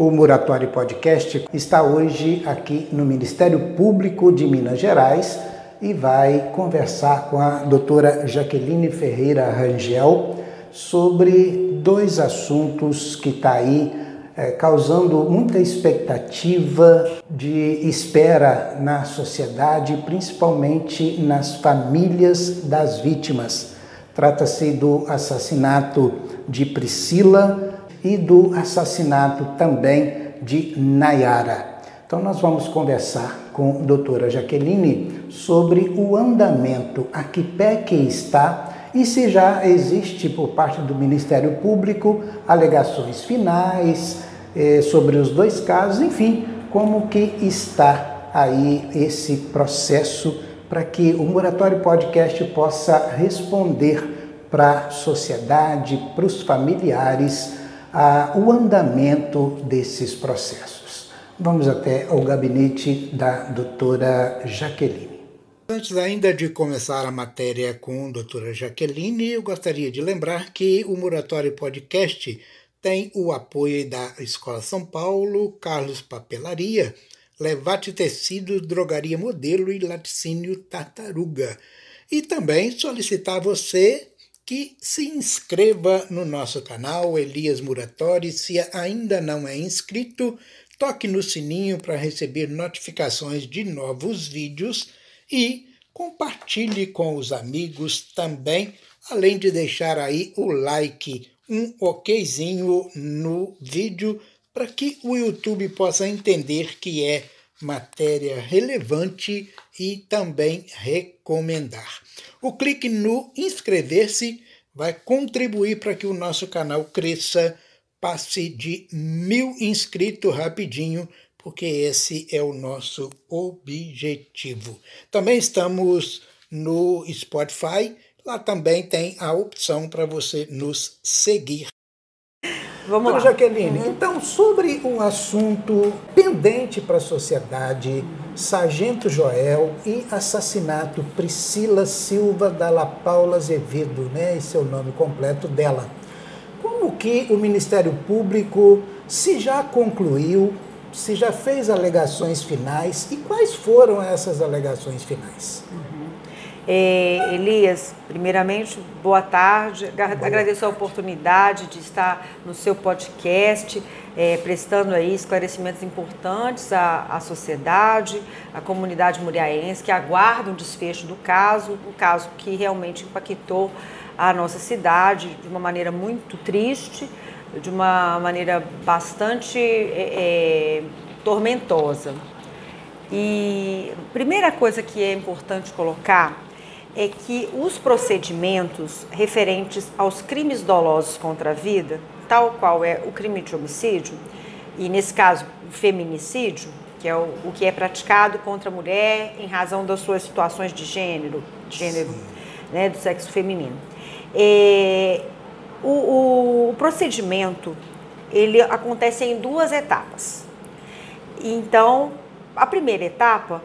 O Muratório Podcast está hoje aqui no Ministério Público de Minas Gerais e vai conversar com a doutora Jaqueline Ferreira Rangel sobre dois assuntos que está aí é, causando muita expectativa de espera na sociedade, principalmente nas famílias das vítimas. Trata-se do assassinato de Priscila e do assassinato também de Nayara. Então, nós vamos conversar com a doutora Jaqueline sobre o andamento, a que pé que está e se já existe por parte do Ministério Público alegações finais eh, sobre os dois casos, enfim, como que está aí esse processo para que o Moratório Podcast possa responder para a sociedade, para os familiares, a, o andamento desses processos. Vamos até ao gabinete da doutora Jaqueline. Antes ainda de começar a matéria com a doutora Jaqueline, eu gostaria de lembrar que o Moratório Podcast tem o apoio da Escola São Paulo, Carlos Papelaria, Levate Tecidos, Drogaria Modelo e Laticínio Tartaruga. E também solicitar você que se inscreva no nosso canal Elias Muratori. Se ainda não é inscrito, toque no sininho para receber notificações de novos vídeos e compartilhe com os amigos também, além de deixar aí o like, um okzinho no vídeo para que o YouTube possa entender que é matéria relevante e também recomendar. O clique no inscrever-se vai contribuir para que o nosso canal cresça, passe de mil inscritos rapidinho porque esse é o nosso objetivo. Também estamos no Spotify, lá também tem a opção para você nos seguir. Vamos então, lá. Jaqueline, uhum. então sobre um assunto pendente para a sociedade, Sargento Joel e assassinato Priscila Silva Dalla Paula Azevedo, né? Esse é o nome completo dela. Como que o Ministério Público se já concluiu se já fez alegações finais e quais foram essas alegações finais? Uhum. É, Elias, primeiramente, boa tarde. Agradeço a oportunidade de estar no seu podcast, é, prestando aí esclarecimentos importantes à, à sociedade, à comunidade muriaense, que aguarda um desfecho do caso, um caso que realmente impactou a nossa cidade de uma maneira muito triste de uma maneira bastante é, é, tormentosa. E a primeira coisa que é importante colocar é que os procedimentos referentes aos crimes dolosos contra a vida, tal qual é o crime de homicídio, e nesse caso o feminicídio, que é o, o que é praticado contra a mulher em razão das suas situações de gênero, gênero né, do sexo feminino. É, o, o, o procedimento ele acontece em duas etapas. Então, a primeira etapa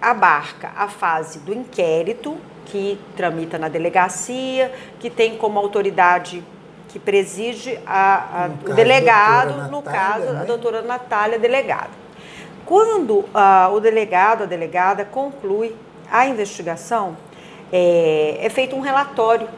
abarca a fase do inquérito, que tramita na delegacia, que tem como autoridade que preside a, a, o delegado, no caso, né? a doutora Natália, delegada. Quando uh, o delegado, a delegada, conclui a investigação, é, é feito um relatório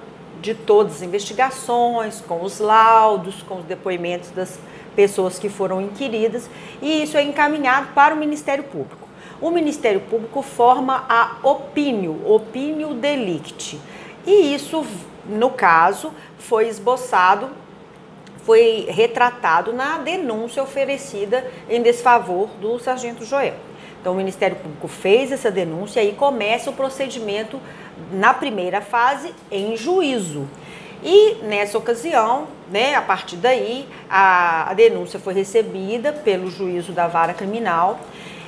de todas as investigações, com os laudos, com os depoimentos das pessoas que foram inquiridas, e isso é encaminhado para o Ministério Público. O Ministério Público forma a opínio, opínio delicti, e isso, no caso, foi esboçado, foi retratado na denúncia oferecida em desfavor do Sargento Joel. Então, o Ministério Público fez essa denúncia e começa o procedimento na primeira fase em juízo. E nessa ocasião, né, a partir daí, a, a denúncia foi recebida pelo juízo da vara criminal.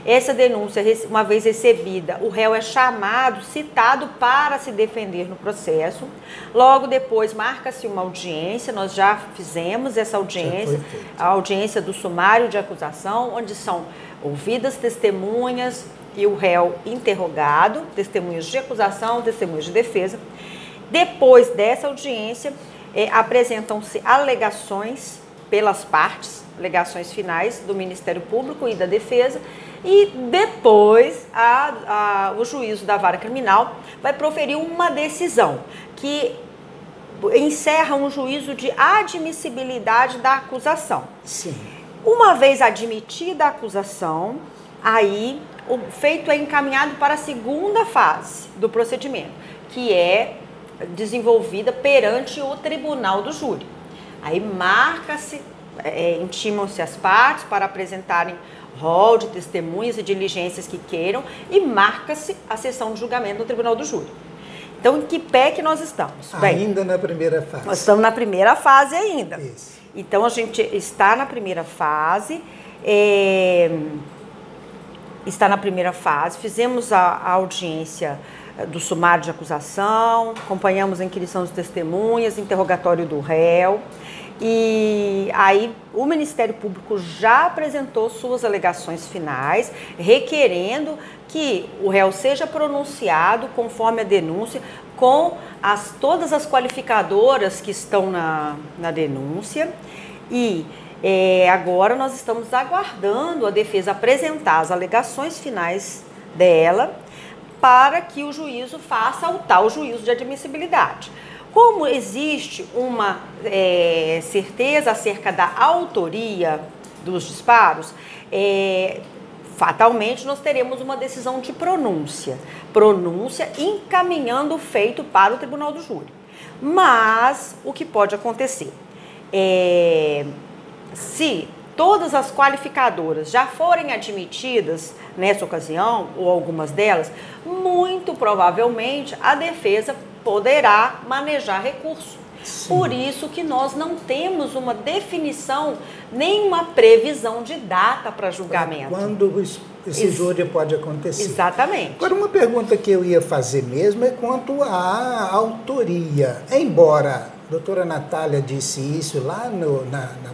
Essa denúncia, uma vez recebida, o réu é chamado, citado para se defender no processo. Logo depois, marca-se uma audiência, nós já fizemos essa audiência, a audiência do sumário de acusação, onde são ouvidas testemunhas, e o réu interrogado, testemunhas de acusação, testemunhas de defesa. Depois dessa audiência, é, apresentam-se alegações pelas partes, alegações finais do Ministério Público e da Defesa, e depois a, a, o juízo da vara criminal vai proferir uma decisão que encerra um juízo de admissibilidade da acusação. Sim. Uma vez admitida a acusação, aí o feito é encaminhado para a segunda fase do procedimento, que é desenvolvida perante o tribunal do júri. Aí marca-se, é, intimam-se as partes para apresentarem rol de testemunhas e diligências que queiram e marca-se a sessão de julgamento no tribunal do júri. Então, em que pé que nós estamos? Bem, ainda na primeira fase. Nós estamos na primeira fase ainda. Isso. Então, a gente está na primeira fase. É, está na primeira fase. Fizemos a, a audiência do sumário de acusação, acompanhamos a inquirição de testemunhas, interrogatório do réu. E aí o Ministério Público já apresentou suas alegações finais, requerendo que o réu seja pronunciado conforme a denúncia, com as, todas as qualificadoras que estão na, na denúncia. E é, agora nós estamos aguardando a defesa apresentar as alegações finais dela para que o juízo faça o tal juízo de admissibilidade. Como existe uma é, certeza acerca da autoria dos disparos, é, fatalmente nós teremos uma decisão de pronúncia. Pronúncia encaminhando o feito para o tribunal do júri. Mas o que pode acontecer? É, se todas as qualificadoras já forem admitidas nessa ocasião, ou algumas delas, muito provavelmente a defesa poderá manejar recurso. Sim. Por isso que nós não temos uma definição, nem uma previsão de data para julgamento. Quando esse Ex júri pode acontecer. Exatamente. Agora, uma pergunta que eu ia fazer mesmo é quanto à autoria. Embora a doutora Natália disse isso lá no, na, na,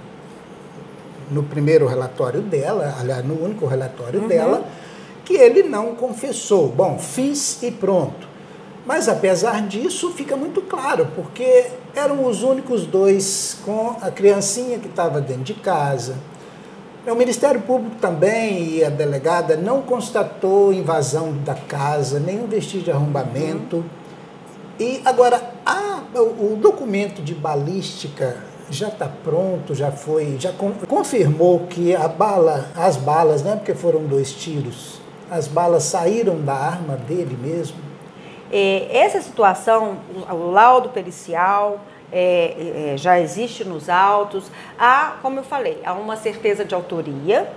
no primeiro relatório dela, aliás, no único relatório uhum. dela, que ele não confessou. Bom, fiz e pronto. Mas apesar disso, fica muito claro, porque eram os únicos dois com a criancinha que estava dentro de casa. O Ministério Público também e a delegada não constatou invasão da casa, nenhum vestígio de arrombamento. Uhum. E agora, a, o, o documento de balística já está pronto, já foi, já con confirmou que a bala, as balas, né, porque foram dois tiros, as balas saíram da arma dele mesmo. É, essa situação, o laudo pericial é, é, já existe nos autos, há, como eu falei, há uma certeza de autoria.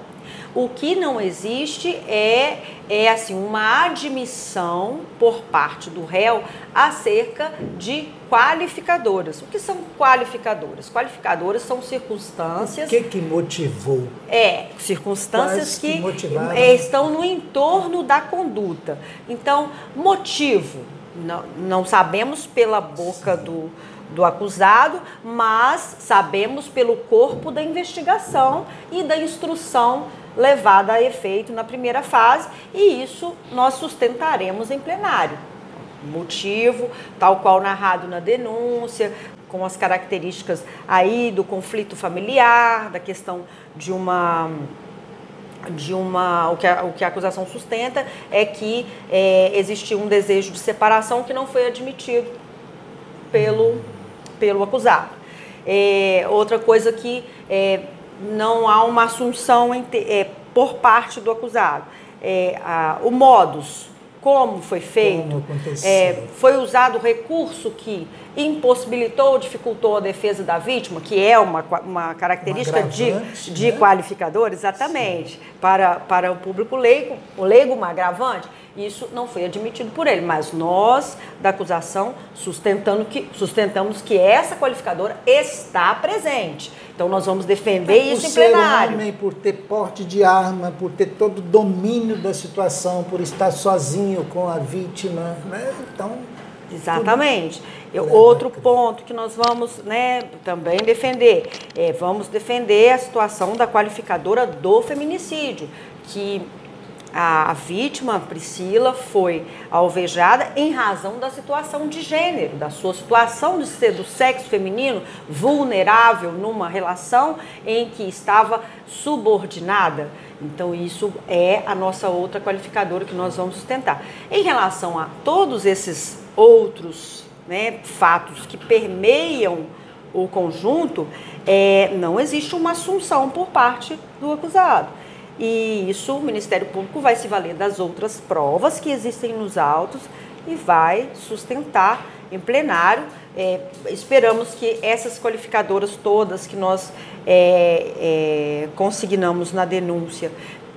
O que não existe é, é assim uma admissão por parte do réu acerca de qualificadoras. O que são qualificadoras? Qualificadoras são circunstâncias. O que, que motivou? É, circunstâncias que, que estão no entorno da conduta. Então, motivo, não, não sabemos pela boca do, do acusado, mas sabemos pelo corpo da investigação e da instrução levada a efeito na primeira fase, e isso nós sustentaremos em plenário motivo, tal qual narrado na denúncia, com as características aí do conflito familiar, da questão de uma de uma o que a, o que a acusação sustenta é que é, existiu um desejo de separação que não foi admitido pelo pelo acusado. É, outra coisa que é, não há uma assunção é, por parte do acusado. É, a, o modus como foi feito, como é, foi usado recurso que impossibilitou, dificultou a defesa da vítima, que é uma, uma característica uma de, de né? qualificador, exatamente, para, para o público leigo, o leigo uma agravante, isso não foi admitido por ele, mas nós, da acusação, sustentando que, sustentamos que essa qualificadora está presente. Então nós vamos defender é isso em plenário. Homem, por ter porte de arma, por ter todo o domínio da situação, por estar sozinho com a vítima, né? Então. Exatamente. Eu, outro ponto que nós vamos né, também defender, é, vamos defender a situação da qualificadora do feminicídio, que a, a vítima, Priscila, foi alvejada em razão da situação de gênero, da sua situação de ser do sexo feminino vulnerável numa relação em que estava subordinada. Então, isso é a nossa outra qualificadora que nós vamos sustentar. Em relação a todos esses outros né, fatos que permeiam o conjunto, é, não existe uma assunção por parte do acusado. E isso o Ministério Público vai se valer das outras provas que existem nos autos e vai sustentar em plenário. É, esperamos que essas qualificadoras todas que nós é, é, consignamos na denúncia,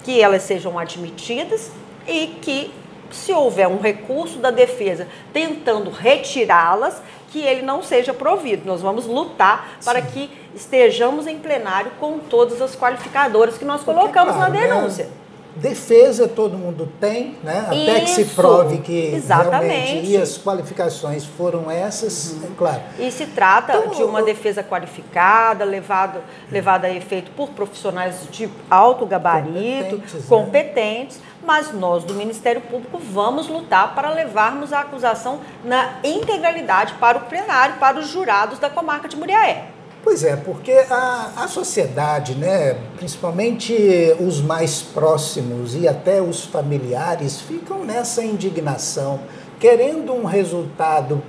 que elas sejam admitidas e que, se houver um recurso da defesa tentando retirá-las, que ele não seja provido. Nós vamos lutar para Sim. que estejamos em plenário com todas as qualificadoras que nós Porque, colocamos claro, na né, denúncia. Né? Defesa todo mundo tem, né? Até Isso, que se prove que exatamente. realmente e as qualificações foram essas, uhum. é claro. E se trata então, de uma defesa qualificada, levada, levada a efeito por profissionais de alto gabarito, competentes, né? competentes né? Mas nós do Ministério Público vamos lutar para levarmos a acusação na integralidade para o plenário, para os jurados da comarca de Muriaé. Pois é, porque a, a sociedade, né, principalmente os mais próximos e até os familiares, ficam nessa indignação, querendo um resultado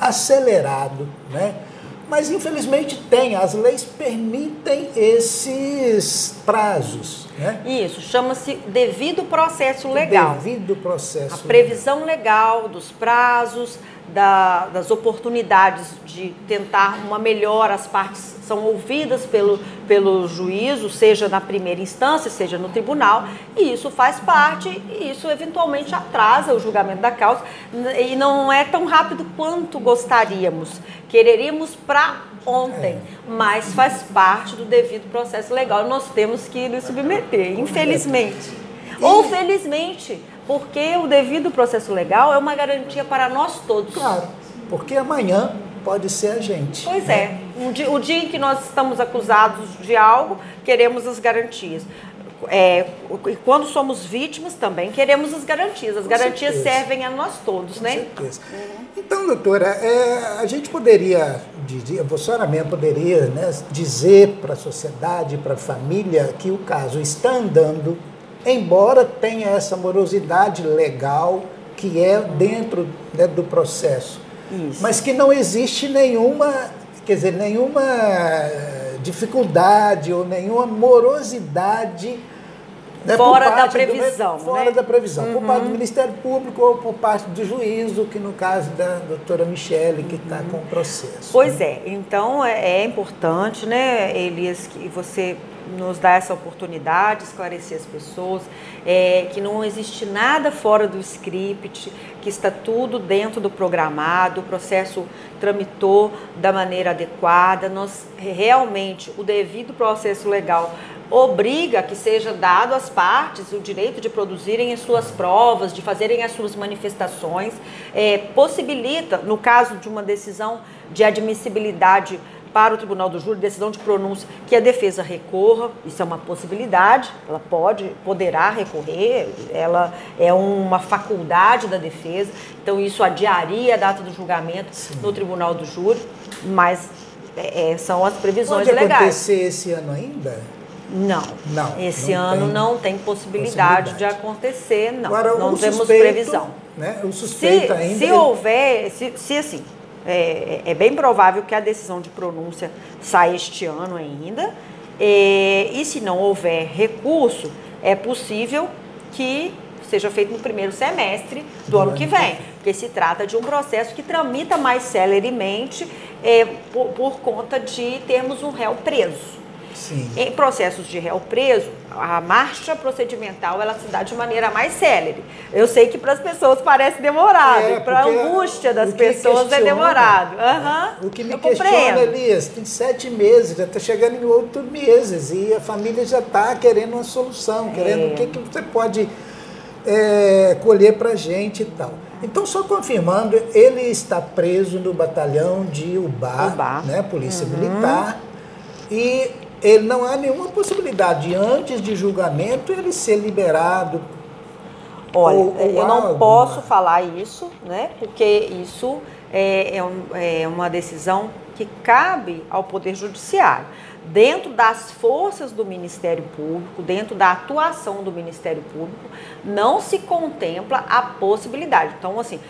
acelerado, né? Mas infelizmente tem, as leis permitem esses prazos. Né? Isso, chama-se devido processo legal. Devido processo. A previsão legal dos prazos, da, das oportunidades de tentar uma melhora, as partes são ouvidas pelo, pelo juízo, seja na primeira instância, seja no tribunal, e isso faz parte, e isso eventualmente atrasa o julgamento da causa, e não é tão rápido quanto gostaríamos. Quereríamos para ontem, é. mas faz parte do devido processo legal, nós temos que nos submeter, infelizmente. Ou felizmente, porque o devido processo legal é uma garantia para nós todos. Claro, porque amanhã pode ser a gente. Pois né? é, o dia, o dia em que nós estamos acusados de algo, queremos as garantias. É, quando somos vítimas também queremos as garantias. As Com garantias certeza. servem a nós todos, Com né? Certeza. Então, doutora, é, a gente poderia, a senhora mesmo poderia né, dizer para a sociedade, para a família, que o caso está andando embora tenha essa morosidade legal que é dentro né, do processo, Isso. mas que não existe nenhuma, quer dizer, nenhuma dificuldade ou nenhuma morosidade né, fora da previsão. Do, fora né? da previsão, uhum. por parte do Ministério Público ou por parte do juízo, que no caso da doutora Michele, que está uhum. com o processo. Pois né? é, então é, é importante, né, Elias, que você nos dá essa oportunidade de esclarecer as pessoas, é, que não existe nada fora do script, que está tudo dentro do programado, o processo tramitou da maneira adequada, nós realmente, o devido processo legal obriga que seja dado às partes o direito de produzirem as suas provas, de fazerem as suas manifestações, é, possibilita, no caso de uma decisão de admissibilidade para o Tribunal do Júri, decisão de pronúncia, que a defesa recorra, isso é uma possibilidade, ela pode, poderá recorrer, ela é uma faculdade da defesa, então isso adiaria a data do julgamento Sim. no Tribunal do Júri, mas é, é são as previsões pode legais. Pode acontecer esse ano ainda? Não. Não. Esse não ano tem não tem possibilidade, possibilidade, de acontecer, não. Agora, não temos suspeito, previsão. Né, o suspeito se, ainda. Se houver, se, se assim, é, é, bem provável que a decisão de pronúncia saia este ano ainda. É, e se não houver recurso, é possível que seja feito no primeiro semestre do, do ano que vem, porque se trata de um processo que tramita mais celeremente é, por, por conta de termos um réu preso. Sim. Em processos de réu preso, a marcha procedimental ela se dá de maneira mais célere. Eu sei que para as pessoas parece demorado, é, para a angústia das pessoas é demorado. Uhum, o que me eu questiona, compreendo. Elias, tem sete meses, já está chegando em outros meses e a família já está querendo uma solução, querendo é. o que, que você pode é, colher para a gente e tal. Então, só confirmando, ele está preso no batalhão de Ubá, Ubá. Né, Polícia uhum. Militar, e ele não há nenhuma possibilidade de, antes de julgamento, ele ser liberado Olha, ou, ou eu não posso falar isso, né? Porque isso é, é, um, é uma decisão que cabe ao Poder Judiciário dentro das forças do Ministério Público, dentro da atuação do Ministério Público, não se contempla a possibilidade. Então, assim,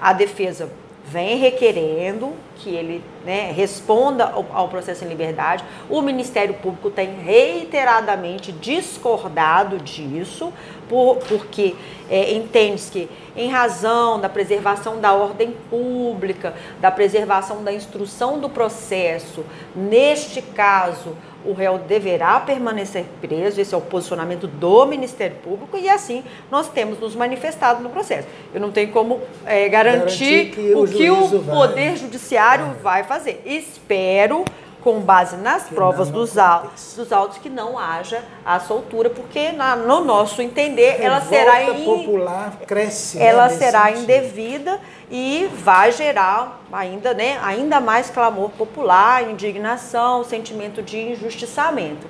a defesa vem requerendo que ele né, responda ao, ao, processo em liberdade. O Ministério Público tem reiteradamente discordado disso, por, porque é, entende que, em razão da preservação da ordem pública, da preservação da instrução do processo, neste caso, o réu deverá permanecer preso, esse é o posicionamento do Ministério Público, e assim nós temos nos manifestado no processo. Eu não tenho como é, garantir, garantir que o, o que o Poder Judiciário vai fazer. Espero com base nas que provas dos autos, dos autos que não haja a soltura, porque na, no nosso entender Revolta ela será in, popular cresce, né, ela né, será sentido. indevida e vai gerar ainda, né, ainda mais clamor popular, indignação, sentimento de injustiçamento.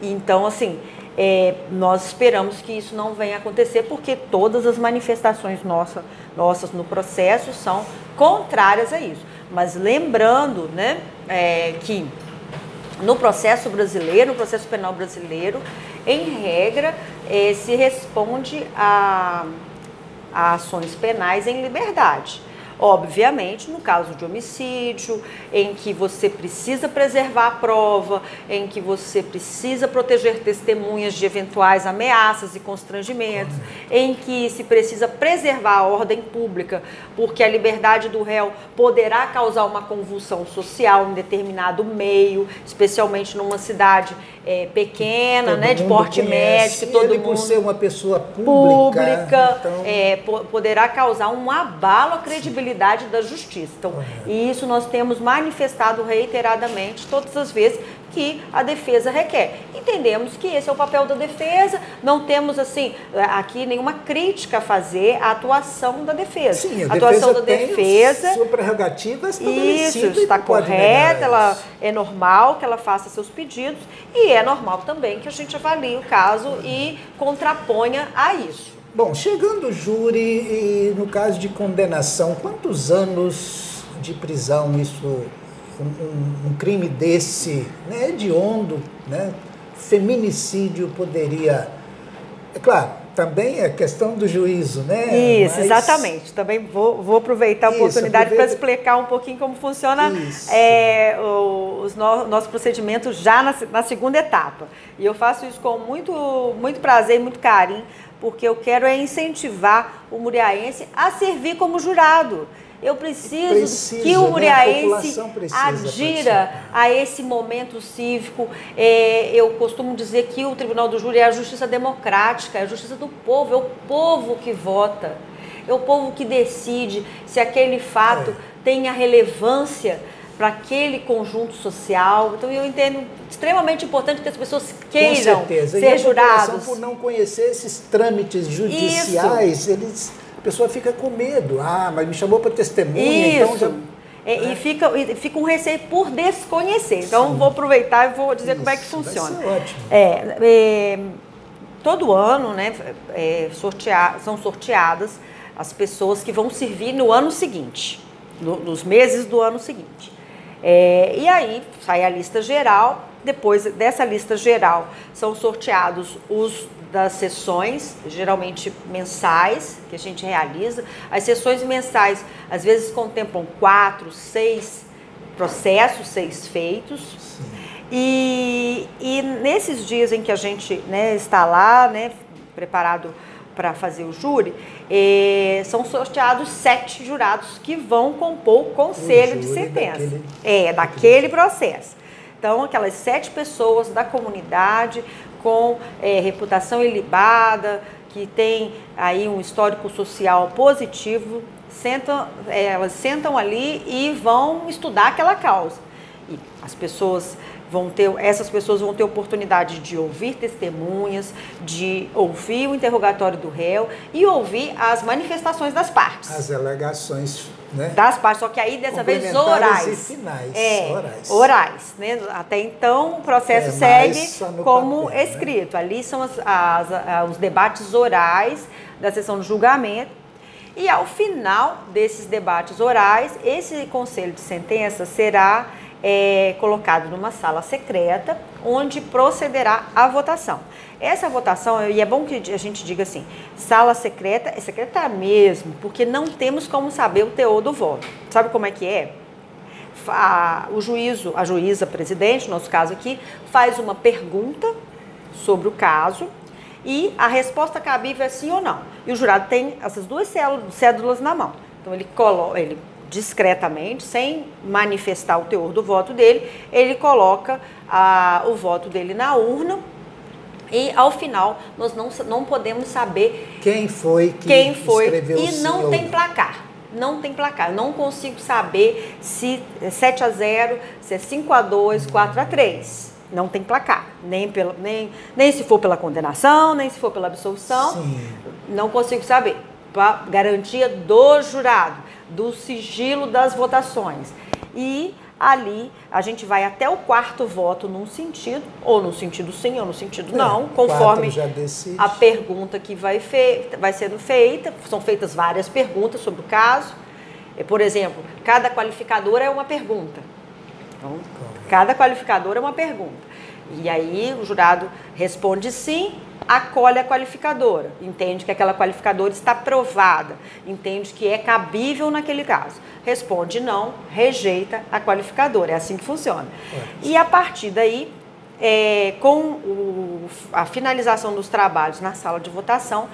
Então, assim, é, nós esperamos que isso não venha acontecer, porque todas as manifestações nossa, nossas no processo são contrárias a isso. Mas lembrando né, é, que no processo brasileiro, no processo penal brasileiro, em regra, é, se responde a, a ações penais em liberdade. Obviamente, no caso de homicídio, em que você precisa preservar a prova, em que você precisa proteger testemunhas de eventuais ameaças e constrangimentos, em que se precisa preservar a ordem pública, porque a liberdade do réu poderá causar uma convulsão social em determinado meio, especialmente numa cidade é, pequena, todo né, de porte médio, que todo ele, mundo por ser uma pessoa pública, pública então... é, poderá causar um abalo à credibilidade Sim. da justiça. Então, e isso nós temos manifestado reiteradamente todas as vezes que a defesa requer. Entendemos que esse é o papel da defesa, não temos assim aqui nenhuma crítica a fazer à atuação da defesa. Sim, a, a atuação defesa da defesa sua prerrogativa isso está correta, ela é normal que ela faça seus pedidos e é normal também que a gente avalie o caso e contraponha a isso. Bom, chegando o júri e no caso de condenação, quantos anos de prisão isso um, um, crime desse, né, hediondo, né, feminicídio poderia. É claro, também é questão do juízo, né? Isso, Mas... exatamente. Também vou, vou aproveitar a Isso, oportunidade aproveita... para explicar um pouquinho como funciona é, o, os no, nosso procedimento já na, na segunda etapa. E eu faço isso com muito, muito prazer e muito carinho, porque eu quero é incentivar o muriaense a servir como jurado. Eu preciso precisa, que o né? muriaense né? adira a esse momento cívico. É, eu costumo dizer que o Tribunal do Júri é a justiça democrática, é a justiça do povo, é o povo que vota, é o povo que decide se aquele fato é. tem a relevância para aquele conjunto social. Então eu entendo extremamente importante que as pessoas queiram ser e jurados. por não conhecer esses trâmites judiciais, Isso. eles a pessoa fica com medo. Ah, mas me chamou para testemunha, Isso. então já. É, e, fica, e fica um receio por desconhecer. Então, Sim. vou aproveitar e vou dizer Isso, como é que funciona. Ser ótimo. É, é, todo ano, né, é, sortear, são sorteadas as pessoas que vão servir no ano seguinte, no, nos meses do ano seguinte. É, e aí sai a lista geral. Depois dessa lista geral, são sorteados os das sessões, geralmente mensais, que a gente realiza. As sessões mensais às vezes contemplam quatro, seis processos, seis feitos. E, e nesses dias em que a gente né, está lá, né, preparado para fazer o júri, eh, são sorteados sete jurados que vão compor o conselho o de sentença. Daquele, é, daquele processo. Então, aquelas sete pessoas da comunidade com é, reputação ilibada, que tem aí um histórico social positivo, sentam, é, elas sentam ali e vão estudar aquela causa. E as pessoas vão ter, essas pessoas vão ter oportunidade de ouvir testemunhas, de ouvir o interrogatório do réu e ouvir as manifestações das partes. As alegações né? Das partes, só que aí dessa vez orais. E finais, é, orais. Orais, né? Até então o processo é, segue como papel, né? escrito. Né? Ali são as, as, os debates orais da sessão de julgamento. E ao final desses debates orais, esse conselho de sentença será é, colocado numa sala secreta, onde procederá a votação. Essa votação, e é bom que a gente diga assim, sala secreta é secreta mesmo, porque não temos como saber o teor do voto. Sabe como é que é? A, o juízo, a juíza presidente, no nosso caso aqui, faz uma pergunta sobre o caso e a resposta cabível é sim ou não. E o jurado tem essas duas cédulas na mão. Então ele coloca, ele discretamente, sem manifestar o teor do voto dele, ele coloca a, o voto dele na urna e ao final nós não, não podemos saber quem foi que quem foi escreveu e não tem placar. Não tem placar. Não consigo saber se é 7 a 0, se é 5 a 2, 4 a 3. Não tem placar. Nem, pela, nem, nem se for pela condenação, nem se for pela absolução. Sim. Não consigo saber. Para garantia do jurado do sigilo das votações. E ali a gente vai até o quarto voto num sentido, ou no sentido sim, ou no sentido é, não, conforme a pergunta que vai, fe vai sendo feita. São feitas várias perguntas sobre o caso. É, por exemplo, cada qualificador é uma pergunta. Então, cada qualificador é uma pergunta. E aí o jurado responde sim acolhe a qualificadora, entende que aquela qualificadora está provada, entende que é cabível naquele caso. Responde não, rejeita a qualificadora. É assim que funciona. É. E a partir daí, é, com o, a finalização dos trabalhos na sala de votação,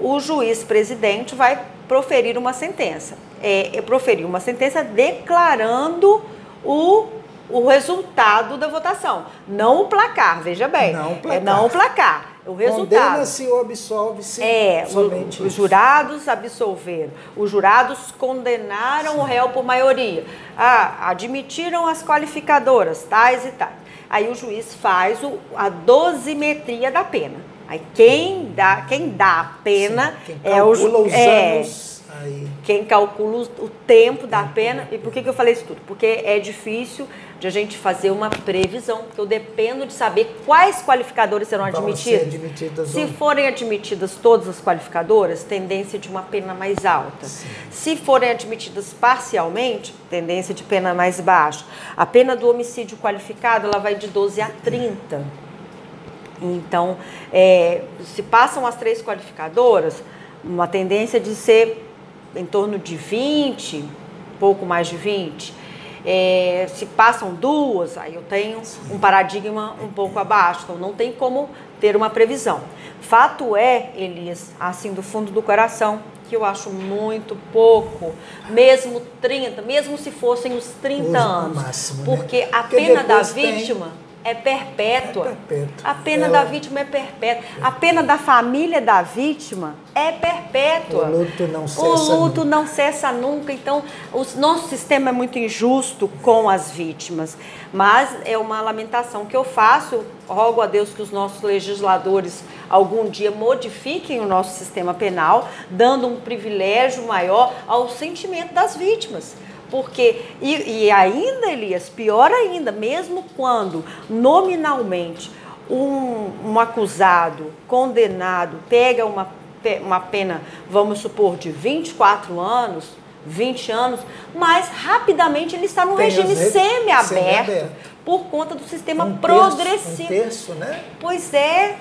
o juiz presidente vai proferir uma sentença. É, é proferir uma sentença declarando o o resultado da votação, não o placar, veja bem. Não o placar. É não o placar o resultado. Condena-se ou absolve-se é, somente o, Os jurados absolveram. Os jurados condenaram Sim. o réu por maioria. Ah, admitiram as qualificadoras, tais e tais. Aí o juiz faz o, a dosimetria da pena. Aí quem dá, quem dá a pena Sim, é o. É, Aí. Quem calcula o tempo da pena. E por que, que eu falei isso tudo? Porque é difícil de a gente fazer uma previsão, porque eu dependo de saber quais qualificadores serão admitidos. Se forem admitidas todas as qualificadoras, tendência de uma pena mais alta. Sim. Se forem admitidas parcialmente, tendência de pena mais baixa. A pena do homicídio qualificado ela vai de 12 a 30. Então, é, se passam as três qualificadoras, uma tendência de ser em torno de 20, pouco mais de 20. É, se passam duas, aí eu tenho um paradigma um pouco abaixo, então não tem como ter uma previsão. Fato é, Elias, assim do fundo do coração, que eu acho muito pouco, mesmo 30, mesmo se fossem os 30 anos, máximo, né? porque né? a porque pena da vítima tem é perpétua. É perpétua. A pena Ela... da vítima é perpétua. A pena da família da vítima é perpétua. O luto não cessa O luto nunca. não cessa nunca. Então, o nosso sistema é muito injusto com as vítimas. Mas é uma lamentação que eu faço. Rogo a Deus que os nossos legisladores algum dia modifiquem o nosso sistema penal, dando um privilégio maior ao sentimento das vítimas. Porque, e, e ainda, Elias, pior ainda, mesmo quando nominalmente um, um acusado, condenado, pega uma, uma pena, vamos supor, de 24 anos, 20 anos, mas rapidamente ele está no Tem regime semi-aberto por conta do sistema um progressivo. Terço, um terço, né? Pois é.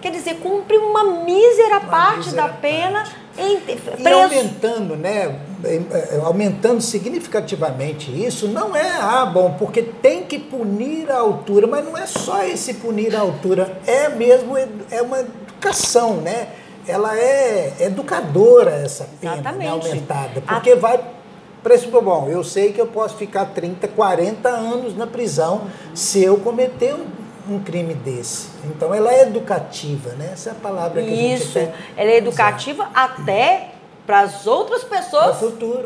Quer dizer, cumpre uma mísera uma parte mísera da pena. Parte e aumentando, né? Aumentando significativamente isso, não é, ah, bom, porque tem que punir a altura, mas não é só esse punir a altura, é mesmo, é uma educação, né? Ela é educadora, essa pena né, aumentada, porque a... vai preço bom, eu sei que eu posso ficar 30, 40 anos na prisão se eu cometer um um crime desse. Então ela é educativa, né? Essa é a palavra que Isso, a gente Isso, ela é educativa usar. até para as outras pessoas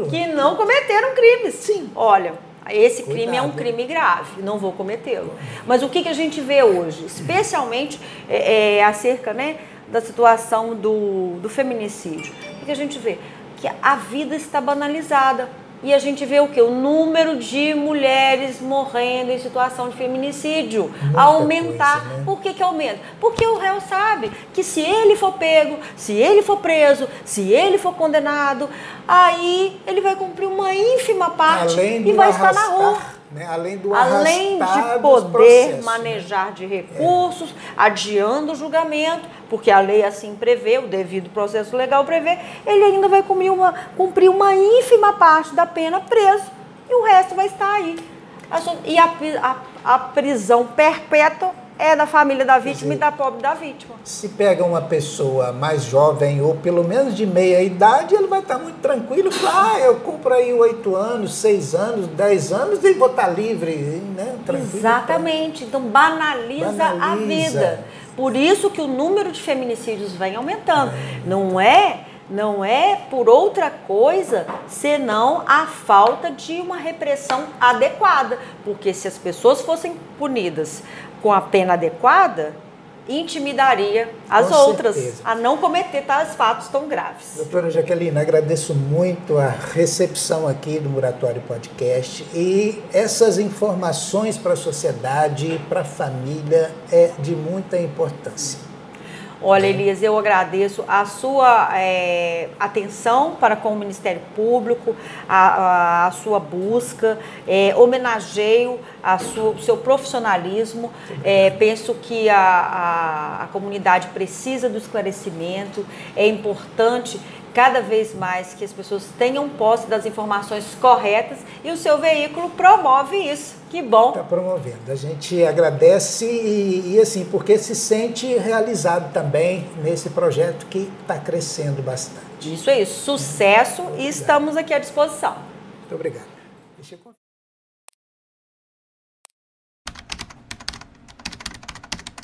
que não cometeram crimes. Sim. Olha, esse Cuidado. crime é um crime grave, não vou cometê-lo. Mas o que, que a gente vê hoje, especialmente é, é, acerca né, da situação do, do feminicídio? O que, que a gente vê? Que a vida está banalizada. E a gente vê o que? O número de mulheres morrendo em situação de feminicídio Muita aumentar. Coisa, né? Por que, que aumenta? Porque o réu sabe que se ele for pego, se ele for preso, se ele for condenado, aí ele vai cumprir uma ínfima parte e vai estar na rua. Né? Além do Além de poder né? manejar né? de recursos, é. adiando o julgamento, porque a lei assim prevê, o devido processo legal prevê, ele ainda vai cumprir uma, cumprir uma ínfima parte da pena preso e o resto vai estar aí. E a, a, a prisão perpétua é da família da vítima e da pobre da vítima. Se pega uma pessoa mais jovem ou pelo menos de meia idade, ele vai estar muito tranquilo. Ah, eu compro aí oito anos, seis anos, dez anos e vou estar livre, né? Tranquilo. Exatamente. Então banaliza, banaliza, a vida. Por isso que o número de feminicídios vem aumentando. É. Não é não é por outra coisa senão a falta de uma repressão adequada. Porque se as pessoas fossem punidas com a pena adequada, intimidaria as com outras certeza. a não cometer tais fatos tão graves. Doutora Jaqueline, agradeço muito a recepção aqui do Muratório Podcast e essas informações para a sociedade, para a família, é de muita importância. Olha, Elias, eu agradeço a sua é, atenção para com o Ministério Público, a, a, a sua busca, é, homenageio a o seu profissionalismo. É, penso que a, a, a comunidade precisa do esclarecimento, é importante cada vez mais que as pessoas tenham posse das informações corretas e o seu veículo promove isso. Que bom. Está promovendo. A gente agradece e, e, assim, porque se sente realizado também nesse projeto que está crescendo bastante. Isso aí, sucesso e estamos aqui à disposição. Muito obrigado.